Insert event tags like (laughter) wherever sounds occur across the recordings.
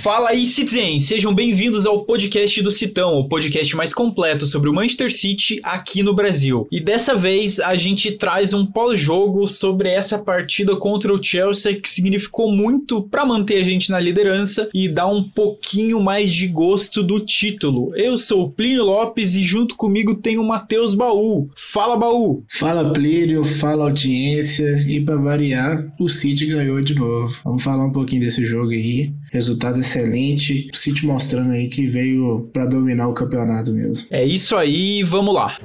Fala aí, Citizen! Sejam bem-vindos ao podcast do Citão, o podcast mais completo sobre o Manchester City aqui no Brasil. E dessa vez a gente traz um pós-jogo sobre essa partida contra o Chelsea que significou muito para manter a gente na liderança e dar um pouquinho mais de gosto do título. Eu sou o Plínio Lopes e junto comigo tem o Matheus Baú. Fala, Baú! Fala, Plínio, fala audiência e para variar, o City ganhou de novo. Vamos falar um pouquinho desse jogo aí. Resultado excelente. O City mostrando aí que veio para dominar o campeonato mesmo. É isso aí, vamos lá.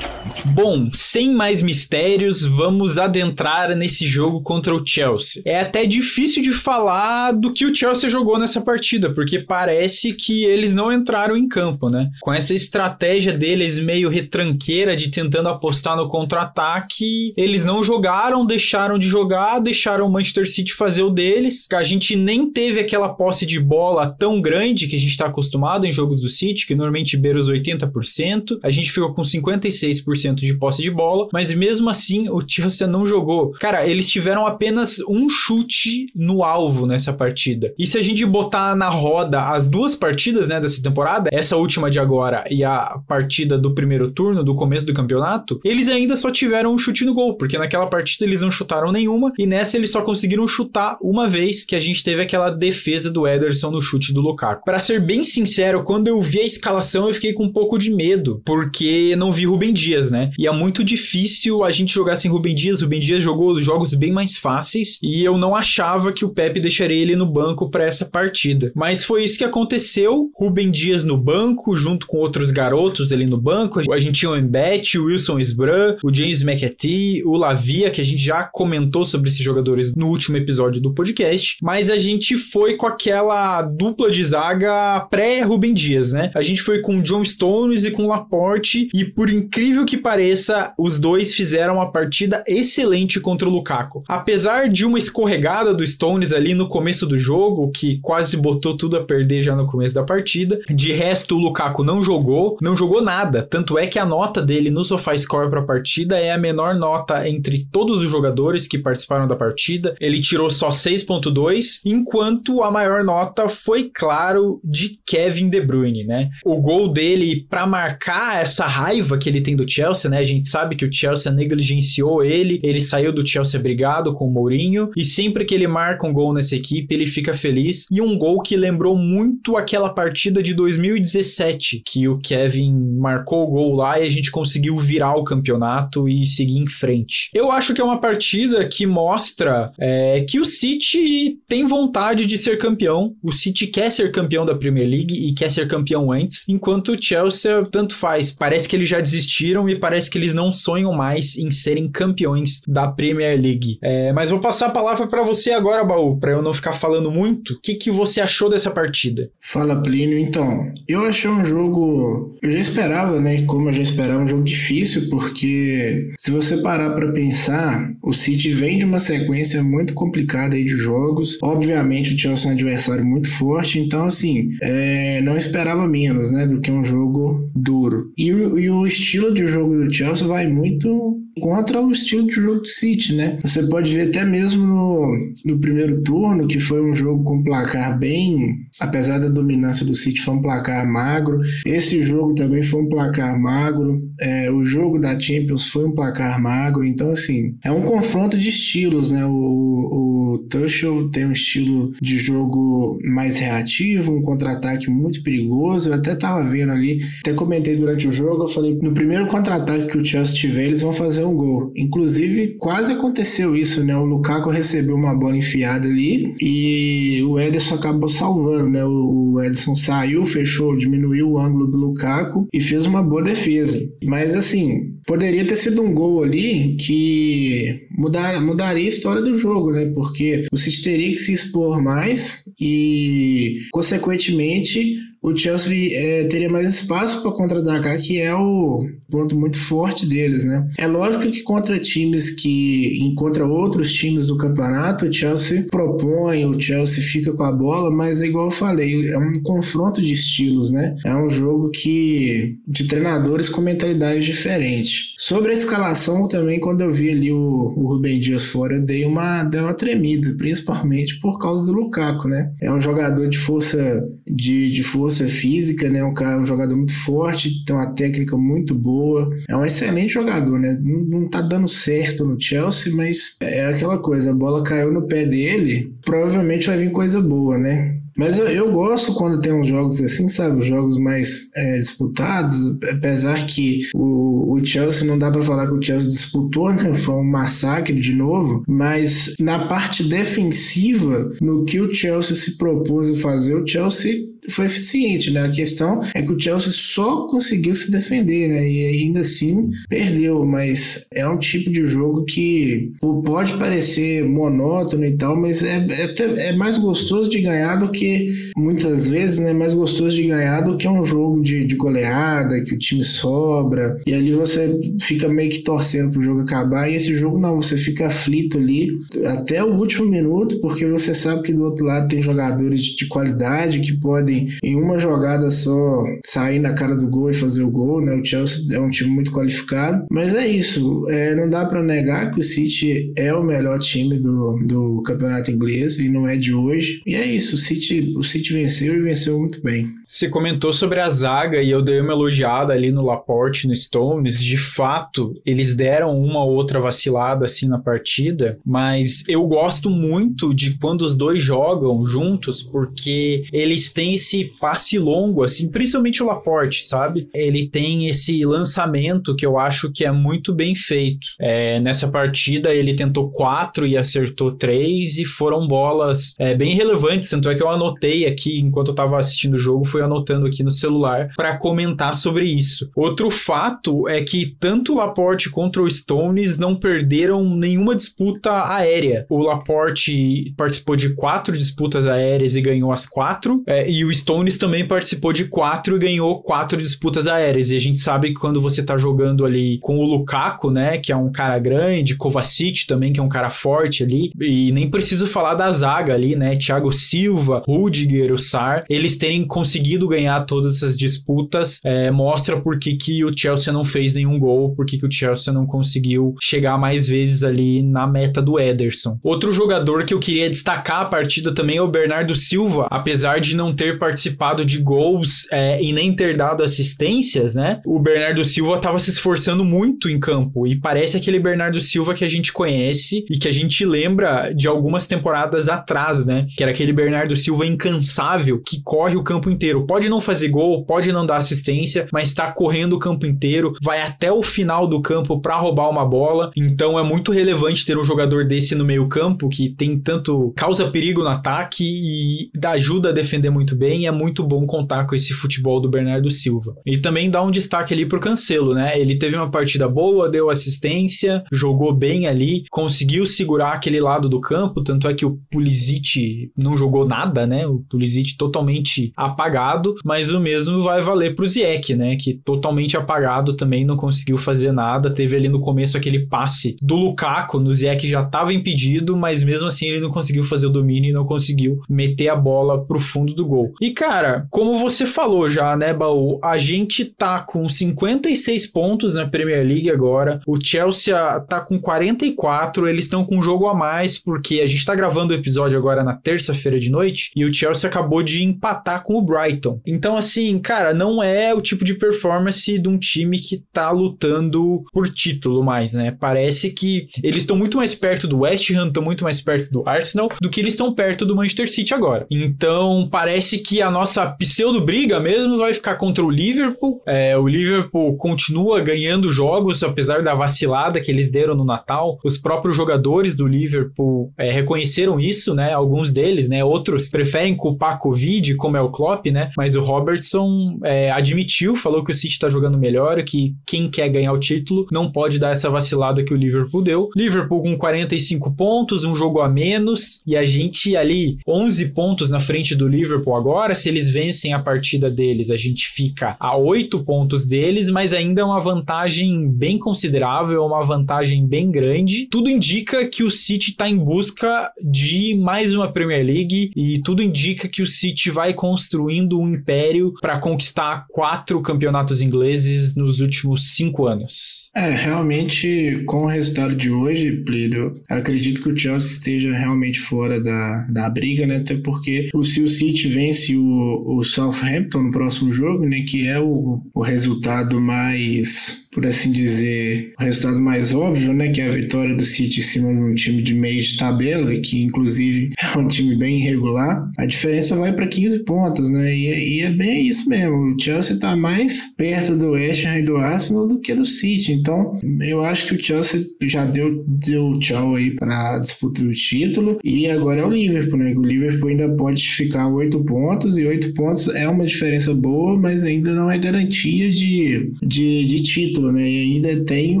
Bom, sem mais mistérios, vamos adentrar nesse jogo contra o Chelsea. É até difícil de falar do que o Chelsea jogou nessa partida, porque parece que eles não entraram em campo, né? Com essa estratégia deles meio retranqueira de tentando apostar no contra-ataque, eles não jogaram, deixaram de jogar, deixaram o Manchester City fazer o deles. A gente nem teve aquela posse de bola tão grande que a gente está acostumado em jogos do City, que normalmente beira os 80%. A gente ficou com 56% de posse de bola, mas mesmo assim o Chelsea não jogou. Cara, eles tiveram apenas um chute no alvo nessa partida. E se a gente botar na roda as duas partidas, né, dessa temporada, essa última de agora e a partida do primeiro turno, do começo do campeonato, eles ainda só tiveram um chute no gol, porque naquela partida eles não chutaram nenhuma e nessa eles só conseguiram chutar uma vez que a gente teve aquela defesa do Ederson no chute do Lukaku. Para ser bem sincero, quando eu vi a escalação eu fiquei com um pouco de medo, porque não vi Rubem Dias, né? E é muito difícil a gente jogar sem Rubem Dias. Rubem Dias jogou jogos bem mais fáceis e eu não achava que o Pepe deixaria ele no banco para essa partida. Mas foi isso que aconteceu. Rubem Dias no banco, junto com outros garotos ali no banco. A gente tinha o Embete, o Wilson Sbran, o James McAtee, o Lavia, que a gente já comentou sobre esses jogadores no último episódio do podcast. Mas a gente foi com aquela dupla de zaga pré-Rubem Dias, né? A gente foi com o John Stones e com o Laporte e por incrível que pareça, pareça, os dois fizeram uma partida excelente contra o Lukaku. Apesar de uma escorregada do Stones ali no começo do jogo, que quase botou tudo a perder já no começo da partida, de resto o Lukaku não jogou, não jogou nada. Tanto é que a nota dele no SofaScore para a partida é a menor nota entre todos os jogadores que participaram da partida. Ele tirou só 6.2, enquanto a maior nota foi, claro, de Kevin De Bruyne, né? O gol dele para marcar essa raiva que ele tem do Chelsea, né? A gente sabe que o Chelsea negligenciou ele, ele saiu do Chelsea brigado com o Mourinho e sempre que ele marca um gol nessa equipe, ele fica feliz. E um gol que lembrou muito aquela partida de 2017, que o Kevin marcou o gol lá e a gente conseguiu virar o campeonato e seguir em frente. Eu acho que é uma partida que mostra é, que o City tem vontade de ser campeão. O City quer ser campeão da Premier League e quer ser campeão antes, enquanto o Chelsea tanto faz. Parece que eles já desistiram e parece que eles não sonham mais em serem campeões da Premier League. É, mas vou passar a palavra para você agora, Baú, para eu não ficar falando muito. O que, que você achou dessa partida? Fala, Plínio. Então, eu achei um jogo. Eu já esperava, né? Como eu já esperava, um jogo difícil, porque se você parar para pensar, o City vem de uma sequência muito complicada aí de jogos. Obviamente, o Chelsea é um adversário muito forte, então, assim, é, não esperava menos, né? Do que um jogo duro. E, e o estilo de jogo do Chelsea vai muito contra o estilo de jogo do City, né? Você pode ver até mesmo no, no primeiro turno, que foi um jogo com placar bem, apesar da dominância do City, foi um placar magro. Esse jogo também foi um placar magro. É, o jogo da Champions foi um placar magro. Então, assim, é um confronto de estilos, né? O, o Tuchel tem um estilo de jogo mais reativo, um contra-ataque muito perigoso. Eu até tava vendo ali, até comentei durante o jogo, eu falei, no primeiro contra-ataque que o Chelsea tiver, eles vão fazer um gol. Inclusive, quase aconteceu isso, né? O Lukaku recebeu uma bola enfiada ali e o Ederson acabou salvando, né? O Ederson saiu, fechou, diminuiu o ângulo do Lukaku e fez uma boa defesa. Mas assim, poderia ter sido um gol ali que mudar, mudaria a história do jogo, né? Porque o City teria que se expor mais e, consequentemente, o Chelsea é, teria mais espaço para contra-atacar, que é o ponto muito forte deles, né? É lógico que contra times que encontra outros times do campeonato, o Chelsea propõe, o Chelsea fica com a bola, mas é igual eu falei, é um confronto de estilos, né? É um jogo que de treinadores com mentalidade diferente. Sobre a escalação também, quando eu vi ali o, o Rubem Dias fora, eu dei uma, dei uma tremida, principalmente por causa do Lukaku, né? É um jogador de força de, de força física, né? Um, cara, um jogador muito forte, tem uma técnica muito boa, é um excelente jogador, né? Não, não tá dando certo no Chelsea, mas é aquela coisa, a bola caiu no pé dele, provavelmente vai vir coisa boa, né? Mas eu, eu, gosto quando tem uns jogos assim, sabe? Os jogos mais é, disputados, apesar que o, o Chelsea não dá para falar que o Chelsea disputou, né? Foi um massacre de novo, mas na parte defensiva, no que o Chelsea se propôs a fazer, o Chelsea foi eficiente, né? A questão é que o Chelsea só conseguiu se defender, né? E ainda assim perdeu, mas é um tipo de jogo que pode parecer monótono e tal, mas é, é, é mais gostoso de ganhar do que muitas vezes, né? Mais gostoso de ganhar do que um jogo de, de goleada, que o time sobra, e ali você fica meio que torcendo pro jogo acabar, e esse jogo não, você fica aflito ali até o último minuto, porque você sabe que do outro lado tem jogadores de qualidade que podem podem, em uma jogada só, sair na cara do gol e fazer o gol, né? O Chelsea é um time muito qualificado. Mas é isso. É, não dá para negar que o City é o melhor time do, do campeonato inglês e não é de hoje. E é isso. O City, o City venceu e venceu muito bem. Você comentou sobre a zaga e eu dei uma elogiada ali no Laporte, no Stones. De fato, eles deram uma ou outra vacilada assim na partida, mas eu gosto muito de quando os dois jogam juntos, porque eles têm esse passe longo, assim, principalmente o Laporte, sabe? Ele tem esse lançamento que eu acho que é muito bem feito. É, nessa partida ele tentou quatro e acertou três e foram bolas é, bem relevantes, tanto é que eu anotei aqui enquanto eu tava assistindo o jogo, fui anotando aqui no celular para comentar sobre isso. Outro fato é que tanto o Laporte contra o Stones não perderam nenhuma disputa aérea. O Laporte participou de quatro disputas aéreas e ganhou as quatro, é, e o Stones também participou de quatro e ganhou quatro disputas aéreas. E a gente sabe que quando você tá jogando ali com o Lukaku, né, que é um cara grande, Kovacic também, que é um cara forte ali, e nem preciso falar da zaga ali, né, Thiago Silva, Rudiger, o Sar, eles terem conseguido ganhar todas essas disputas, é, mostra por que, que o Chelsea não fez nenhum gol, por que, que o Chelsea não conseguiu chegar mais vezes ali na meta do Ederson. Outro jogador que eu queria destacar a partida também é o Bernardo Silva, apesar de não ter participado de gols é, e nem ter dado assistências, né? O Bernardo Silva estava se esforçando muito em campo e parece aquele Bernardo Silva que a gente conhece e que a gente lembra de algumas temporadas atrás, né? Que era aquele Bernardo Silva incansável que corre o campo inteiro. Pode não fazer gol, pode não dar assistência, mas está correndo o campo inteiro, vai até o final do campo para roubar uma bola. Então é muito relevante ter um jogador desse no meio-campo que tem tanto causa perigo no ataque e ajuda a defender muito bem bem, é muito bom contar com esse futebol do Bernardo Silva. E também dá um destaque ali pro Cancelo, né? Ele teve uma partida boa, deu assistência, jogou bem ali, conseguiu segurar aquele lado do campo, tanto é que o Pulisic não jogou nada, né? O Pulisic totalmente apagado, mas o mesmo vai valer pro Ziyech, né? Que totalmente apagado também não conseguiu fazer nada, teve ali no começo aquele passe do Lukaku, no Ziyech já estava impedido, mas mesmo assim ele não conseguiu fazer o domínio e não conseguiu meter a bola pro fundo do gol. E, cara, como você falou já, né, Baú? A gente tá com 56 pontos na Premier League agora. O Chelsea tá com 44. Eles estão com um jogo a mais, porque a gente tá gravando o episódio agora na terça-feira de noite. E o Chelsea acabou de empatar com o Brighton. Então, assim, cara, não é o tipo de performance de um time que tá lutando por título mais, né? Parece que eles estão muito mais perto do West Ham, estão muito mais perto do Arsenal, do que eles estão perto do Manchester City agora. Então, parece que a nossa pseudo-briga mesmo vai ficar contra o Liverpool. É, o Liverpool continua ganhando jogos, apesar da vacilada que eles deram no Natal. Os próprios jogadores do Liverpool é, reconheceram isso, né? Alguns deles, né? Outros preferem culpar a Covid, como é o Klopp, né? Mas o Robertson é, admitiu, falou que o City está jogando melhor, que quem quer ganhar o título não pode dar essa vacilada que o Liverpool deu. Liverpool com 45 pontos, um jogo a menos, e a gente ali 11 pontos na frente do Liverpool agora agora, se eles vencem a partida deles, a gente fica a oito pontos deles, mas ainda é uma vantagem bem considerável, uma vantagem bem grande. Tudo indica que o City está em busca de mais uma Premier League e tudo indica que o City vai construindo um império para conquistar quatro campeonatos ingleses nos últimos cinco anos. É, realmente, com o resultado de hoje, Plírio, acredito que o Chelsea esteja realmente fora da, da briga, né? Até porque se o City vence o, o Southampton no próximo jogo, né? Que é o, o resultado mais por assim dizer, o resultado mais óbvio, né, que é a vitória do City em cima de um time de meio de tabela, que inclusive (laughs) é um time bem irregular, a diferença vai para 15 pontos, né, e, e, é bem isso mesmo, o Chelsea está mais perto do West Ham e do Arsenal do que do City, então eu acho que o Chelsea já deu, deu tchau aí para disputa do título, e agora é o Liverpool, né, o Liverpool ainda pode ficar 8 pontos, e 8 pontos é uma diferença boa, mas ainda não é garantia de, de, de título, título, né? E ainda tem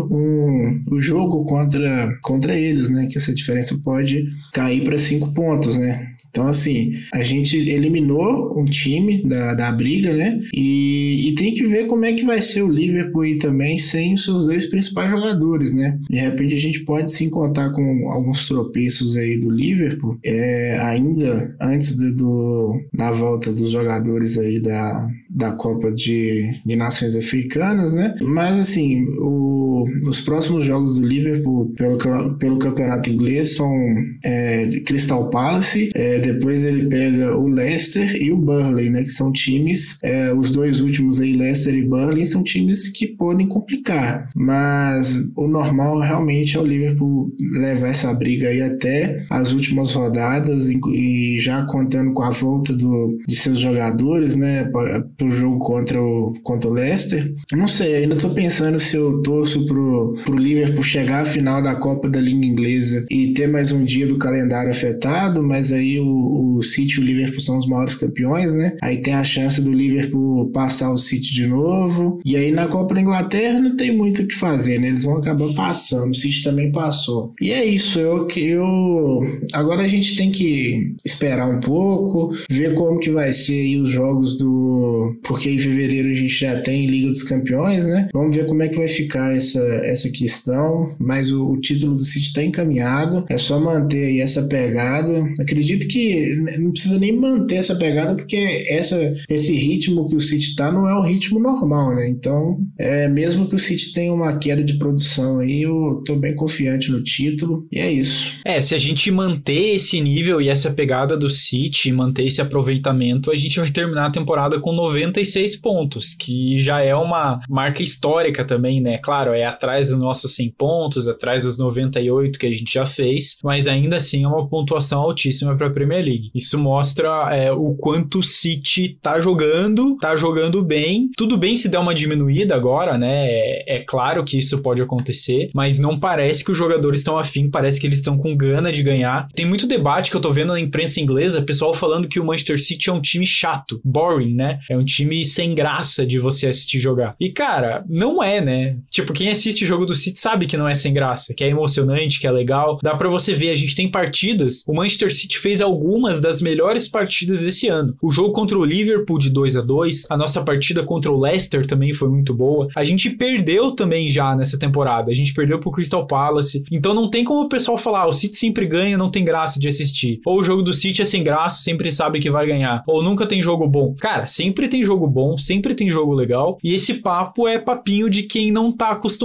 um, o jogo contra, contra eles, né? Que essa diferença pode cair para cinco pontos, né? Então, assim, a gente eliminou um time da, da briga, né? E, e, tem que ver como é que vai ser o Liverpool aí também sem os seus dois principais jogadores, né? De repente a gente pode sim contar com alguns tropeços aí do Liverpool, é, ainda antes do, da volta dos jogadores aí da, da Copa de, de Nações Africanas, né? Mas, assim, o, os próximos jogos do Liverpool pelo, pelo campeonato inglês são é, Crystal Palace, é, depois ele pega o Leicester e o Burnley, né? Que são times, é, os dois últimos aí, Leicester e Burnley, são times que podem complicar. Mas o normal realmente é o Liverpool levar essa briga aí até as últimas rodadas e, e já contando com a volta do, de seus jogadores, né? Pro jogo contra o, contra o Leicester. Não sei, ainda tô pensando se eu torço pro, pro Liverpool chegar à final da Copa da Liga Inglesa e ter mais um dia do calendário afetado, mas aí o o, City e o Liverpool são os maiores campeões, né? Aí tem a chance do Liverpool passar o City de novo. E aí na Copa da Inglaterra não tem muito o que fazer, né? Eles vão acabar passando. O City também passou. E é isso. Eu, eu agora a gente tem que esperar um pouco, ver como que vai ser aí os jogos do, porque em fevereiro a gente já tem Liga dos Campeões, né? Vamos ver como é que vai ficar essa essa questão. Mas o, o título do City está encaminhado. É só manter aí essa pegada. Acredito que não precisa nem manter essa pegada, porque essa, esse ritmo que o City tá não é o ritmo normal, né? Então, é, mesmo que o City tenha uma queda de produção aí, eu tô bem confiante no título, e é isso. É, se a gente manter esse nível e essa pegada do City, manter esse aproveitamento, a gente vai terminar a temporada com 96 pontos, que já é uma marca histórica também, né? Claro, é atrás dos nossos 100 pontos, atrás dos 98 que a gente já fez, mas ainda assim é uma pontuação altíssima para a Premier League. Isso mostra é, o quanto o City tá jogando, tá jogando bem. Tudo bem se der uma diminuída agora, né? É, é claro que isso pode acontecer, mas não parece que os jogadores estão afim, parece que eles estão com gana de ganhar. Tem muito debate que eu tô vendo na imprensa inglesa, pessoal falando que o Manchester City é um time chato, boring, né? É um time sem graça de você assistir jogar. E cara, não é, né? Tipo, quem assiste o jogo do City sabe que não é sem graça, que é emocionante, que é legal. Dá para você ver, a gente tem partidas, o Manchester City fez algum algumas das melhores partidas desse ano. O jogo contra o Liverpool de 2 a 2 a nossa partida contra o Leicester também foi muito boa. A gente perdeu também já nessa temporada, a gente perdeu pro Crystal Palace. Então não tem como o pessoal falar, ah, o City sempre ganha, não tem graça de assistir. Ou o jogo do City é sem graça, sempre sabe que vai ganhar. Ou nunca tem jogo bom. Cara, sempre tem jogo bom, sempre tem jogo legal. E esse papo é papinho de quem não tá acostumado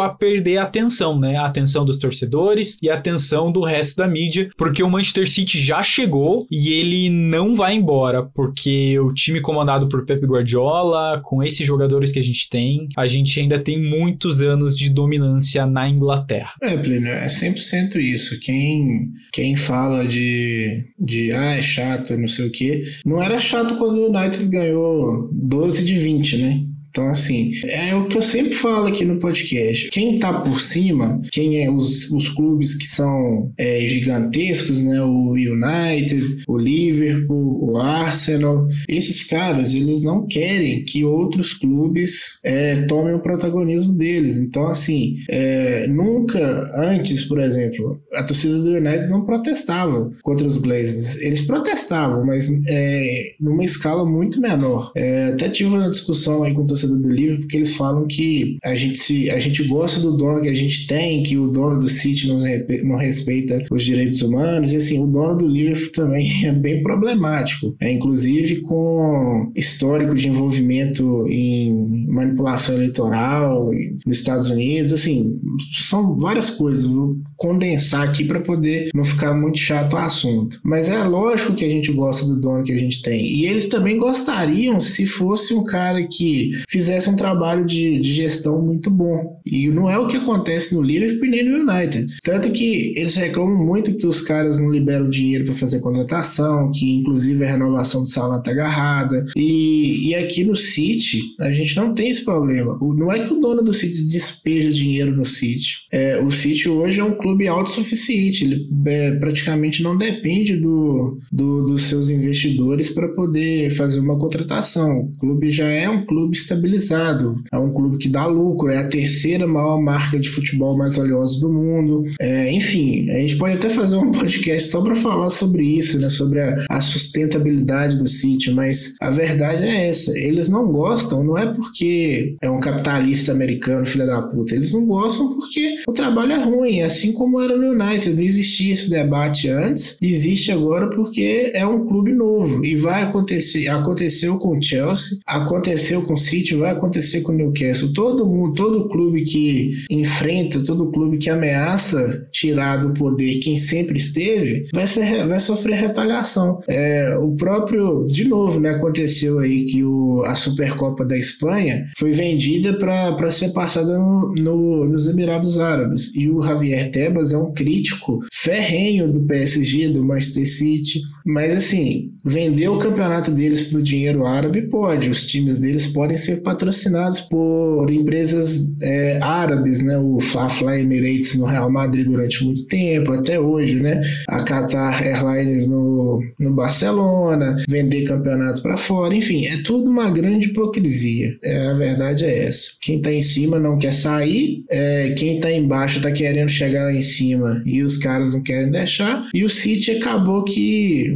a perder a atenção, né? A atenção dos torcedores e a atenção do resto da mídia, porque o Manchester City já chegou e ele não vai embora, porque o time comandado por Pep Guardiola, com esses jogadores que a gente tem, a gente ainda tem muitos anos de dominância na Inglaterra. É, Plínio, é 100% isso. Quem, quem fala de, de ah, é chato, não sei o quê, não era chato quando o United ganhou 12 de 20, né? Então, assim, é o que eu sempre falo aqui no podcast. Quem tá por cima, quem é os, os clubes que são é, gigantescos, né? O United, o Liverpool, o Arsenal, esses caras, eles não querem que outros clubes é, tomem o protagonismo deles. Então, assim, é, nunca antes, por exemplo, a torcida do United não protestava contra os Glazers. Eles protestavam, mas é, numa escala muito menor. É, até tive uma discussão aí com o torcedor do Liverpool, porque eles falam que a gente, se, a gente gosta do dono que a gente tem, que o dono do City não, não respeita os direitos humanos, e assim, o dono do Liverpool (laughs) também é bem problemático. É, inclusive com histórico de envolvimento em manipulação eleitoral nos Estados Unidos, assim, são várias coisas. Vou condensar aqui para poder não ficar muito chato o assunto. Mas é lógico que a gente gosta do dono que a gente tem. E eles também gostariam se fosse um cara que fizesse um trabalho de, de gestão muito bom. E não é o que acontece no Liverpool nem no United. Tanto que eles reclamam muito que os caras não liberam dinheiro para fazer contratação, que inclusive a renovação do salário tá agarrada. E, e aqui no City, a gente não tem esse problema. Não é que o dono do City despeja dinheiro no City. É, o City hoje é um clube autossuficiente. Ele é, praticamente não depende do, do, dos seus investidores para poder fazer uma contratação. O clube já é um clube estabilizado, é um clube que dá lucro, é a terceira maior marca de futebol mais valiosa do mundo. É, enfim, a gente pode até fazer um podcast só para falar sobre isso, né, sobre a, a sustentabilidade do City, mas a verdade é essa: eles não gostam, não é porque é um capitalista americano, filha da puta, eles não gostam porque o trabalho é ruim, assim como era no United, não existia esse debate antes, existe agora porque é um clube novo. E vai acontecer, aconteceu com o Chelsea, aconteceu com o City, vai acontecer com o Newcastle. Todo mundo, todo clube que enfrenta, todo clube que ameaça tirar do poder quem sempre esteve, vai, ser, vai sofrer retaliação. É, o próprio, de novo, né, aconteceu aí que o, a Supercopa da Espanha foi vendida para ser passada no, no, nos Emirados Árabes e o Javier Tebas é um crítico ferrenho do PSG, do Manchester City, mas assim, vender o campeonato deles para o dinheiro árabe pode, os times deles podem ser patrocinados por empresas é, árabes, né? O Fly Emirates no Real Madrid durante muito tempo, até hoje, né? A Qatar Airlines no, no Barcelona, vender campeonatos para fora, enfim, é tudo uma grande hipocrisia. É, a verdade é essa. Quem está em cima não quer sair, é, quem está embaixo está querendo chegar lá em cima e os caras não querem deixar. E o City acabou que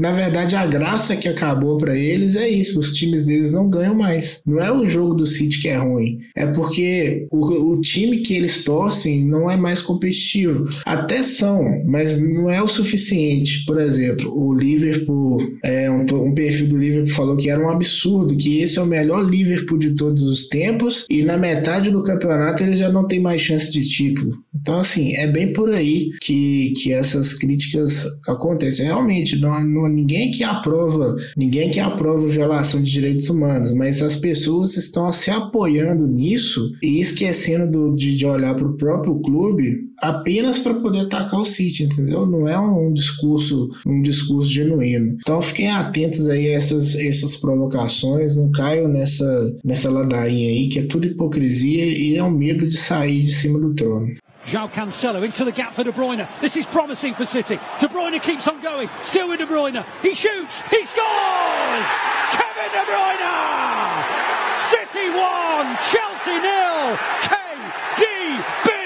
na verdade, a graça que acabou para eles é isso: os times deles não ganham mais. Não é o jogo do City que é ruim, é porque o, o time que eles torcem não é mais competitivo. Até são, mas não é o suficiente. Por exemplo, o Liverpool, é, um, um perfil do Liverpool falou que era um absurdo, que esse é o melhor Liverpool de todos os tempos e na metade do campeonato eles já não tem mais chance de título. Então, assim, é bem por aí que, que essas críticas acontecem. Realmente, não, ninguém que aprova, ninguém que aprova violação de direitos humanos, mas as pessoas estão se apoiando nisso e esquecendo do, de, de olhar para o próprio clube apenas para poder atacar o City, entendeu? Não é um, um, discurso, um discurso genuíno. Então fiquem atentos aí a essas, essas provocações, não caiam nessa, nessa ladainha aí, que é tudo hipocrisia e é o medo de sair de cima do trono. João Cancelo into the gap for De Bruyne. This is promising for City. De Bruyne keeps on going. Still with De Bruyne. He shoots. He scores! Kevin De Bruyne! City 1, Chelsea nil. KDB!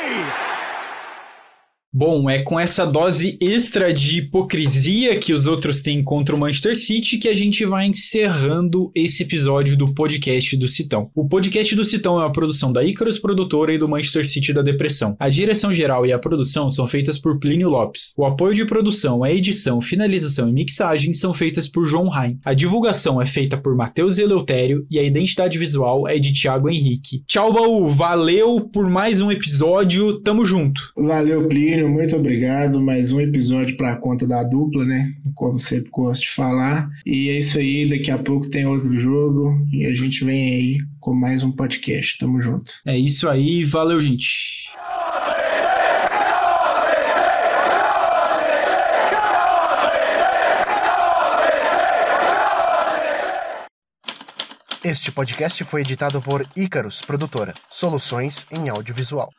Bom, é com essa dose extra de hipocrisia que os outros têm contra o Manchester City que a gente vai encerrando esse episódio do podcast do Citão. O podcast do Citão é uma produção da Icarus Produtora e do Manchester City da Depressão. A direção geral e a produção são feitas por Plínio Lopes. O apoio de produção, a edição, finalização e mixagem são feitas por João Rain. A divulgação é feita por Matheus Eleutério e a identidade visual é de Thiago Henrique. Tchau, Baú! Valeu por mais um episódio. Tamo junto! Valeu, Plínio! Muito obrigado. Mais um episódio para a conta da dupla, né? Como sempre gosto de falar. E é isso aí. Daqui a pouco tem outro jogo e a gente vem aí com mais um podcast. Tamo junto. É isso aí. Valeu, gente. Este podcast foi editado por Icarus Produtora, soluções em audiovisual.